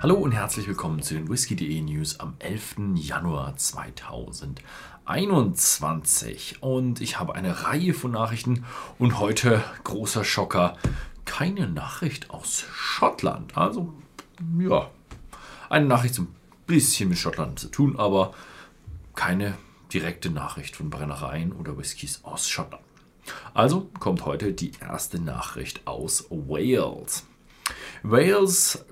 Hallo und herzlich willkommen zu den Whisky.de News am 11. Januar 2021. Und ich habe eine Reihe von Nachrichten und heute großer Schocker. Keine Nachricht aus Schottland. Also, ja, eine Nachricht so ein bisschen mit Schottland zu tun, aber keine direkte Nachricht von Brennereien oder Whiskys aus Schottland. Also kommt heute die erste Nachricht aus Wales. Wales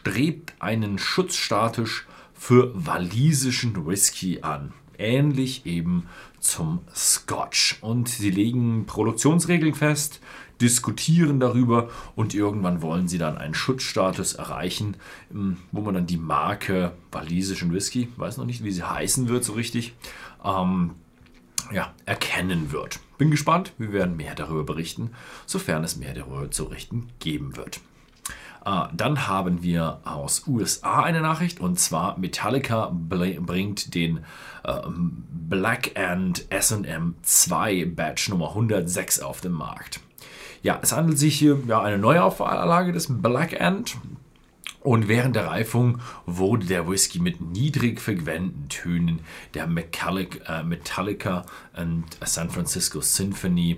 strebt einen Schutzstatus für walisischen Whisky an. Ähnlich eben zum Scotch. Und sie legen Produktionsregeln fest, diskutieren darüber und irgendwann wollen sie dann einen Schutzstatus erreichen, ähm, wo man dann die Marke walisischen Whisky, weiß noch nicht, wie sie heißen wird so richtig, ähm, ja, erkennen wird. Bin gespannt, wir werden mehr darüber berichten, sofern es mehr darüber zu berichten geben wird. Äh, dann haben wir aus USA eine Nachricht und zwar Metallica bringt den äh, Black and SM 2 Badge Nummer 106 auf den Markt. Ja, es handelt sich hier ja eine Neuauflage des Black End. Und während der Reifung wurde der Whisky mit niedrig frequenten Tönen der äh, Metallica und San Francisco Symphony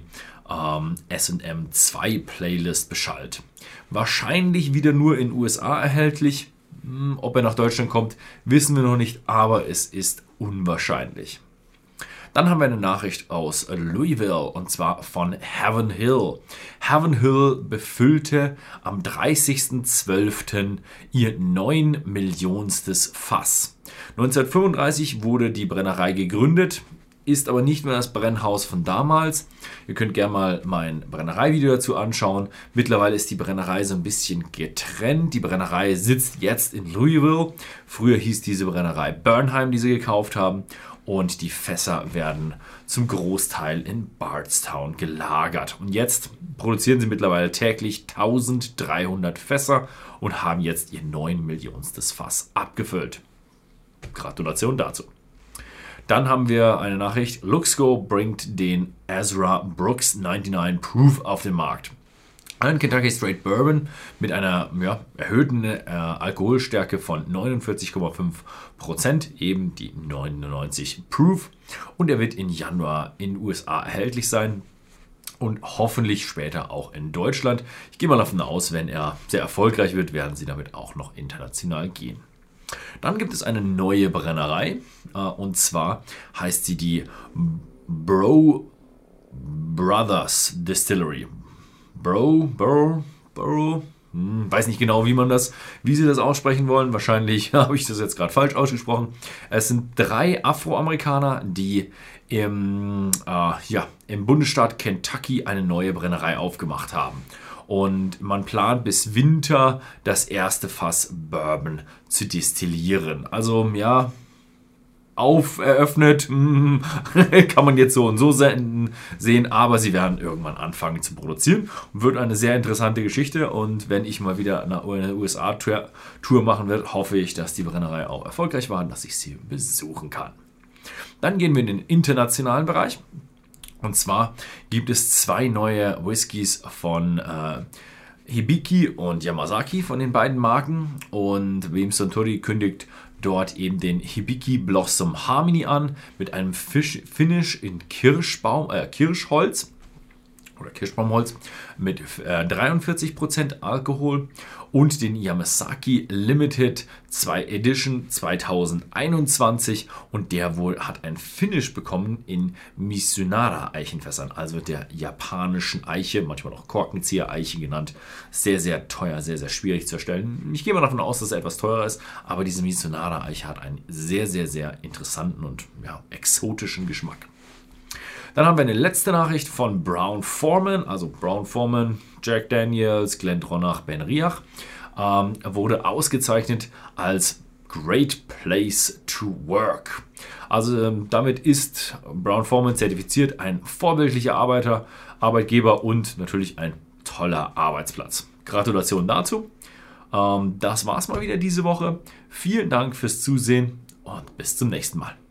ähm, SM 2 Playlist beschallt. Wahrscheinlich wieder nur in USA erhältlich. Hm, ob er nach Deutschland kommt, wissen wir noch nicht, aber es ist unwahrscheinlich. Dann haben wir eine Nachricht aus Louisville und zwar von Heaven Hill. Heaven Hill befüllte am 30.12. ihr 9 Millionstes Fass. 1935 wurde die Brennerei gegründet, ist aber nicht mehr das Brennhaus von damals. Ihr könnt gerne mal mein Brennerei-Video dazu anschauen. Mittlerweile ist die Brennerei so ein bisschen getrennt. Die Brennerei sitzt jetzt in Louisville. Früher hieß diese Brennerei Bernheim, die sie gekauft haben und die Fässer werden zum Großteil in Bardstown gelagert. Und jetzt produzieren sie mittlerweile täglich 1300 Fässer und haben jetzt ihr 9 Millionstes Fass abgefüllt. Gratulation dazu. Dann haben wir eine Nachricht. Luxco bringt den Ezra Brooks 99 Proof auf den Markt. Ein Kentucky Straight Bourbon mit einer ja, erhöhten äh, Alkoholstärke von 49,5%, eben die 99 Proof. Und er wird in Januar in den USA erhältlich sein und hoffentlich später auch in Deutschland. Ich gehe mal davon aus, wenn er sehr erfolgreich wird, werden sie damit auch noch international gehen. Dann gibt es eine neue Brennerei äh, und zwar heißt sie die Bro Brothers Distillery. Bro, Bro, Bro. Hm, weiß nicht genau, wie man das, wie sie das aussprechen wollen. Wahrscheinlich habe ich das jetzt gerade falsch ausgesprochen. Es sind drei Afroamerikaner, die im, äh, ja, im Bundesstaat Kentucky eine neue Brennerei aufgemacht haben. Und man plant bis Winter das erste Fass Bourbon zu destillieren. Also ja, auferöffnet, kann man jetzt so und so sehen, aber sie werden irgendwann anfangen zu produzieren. Wird eine sehr interessante Geschichte und wenn ich mal wieder eine USA-Tour machen werde, hoffe ich, dass die Brennerei auch erfolgreich war und dass ich sie besuchen kann. Dann gehen wir in den internationalen Bereich. Und zwar gibt es zwei neue Whiskys von äh, Hibiki und Yamazaki von den beiden Marken. Und Wim Suntory kündigt dort eben den Hibiki Blossom Harmony an mit einem Fisch Finish in Kirschbaum, äh, Kirschholz oder Kirschbaumholz mit äh, 43% Alkohol und den Yamasaki Limited 2 Edition 2021 und der wohl hat ein Finish bekommen in Misunara Eichenfässern, also der japanischen Eiche, manchmal auch Korkenzieher Eiche genannt. Sehr, sehr teuer, sehr, sehr schwierig zu erstellen. Ich gehe mal davon aus, dass er etwas teurer ist, aber diese Misunara Eiche hat einen sehr, sehr, sehr interessanten und ja, exotischen Geschmack. Dann haben wir eine letzte Nachricht von Brown Foreman, also Brown Foreman, Jack Daniels, Glenn Dronach, Ben Riach, ähm, wurde ausgezeichnet als Great Place to Work. Also ähm, damit ist Brown Foreman zertifiziert ein vorbildlicher Arbeiter, Arbeitgeber und natürlich ein toller Arbeitsplatz. Gratulation dazu. Ähm, das war's mal wieder diese Woche. Vielen Dank fürs Zusehen und bis zum nächsten Mal.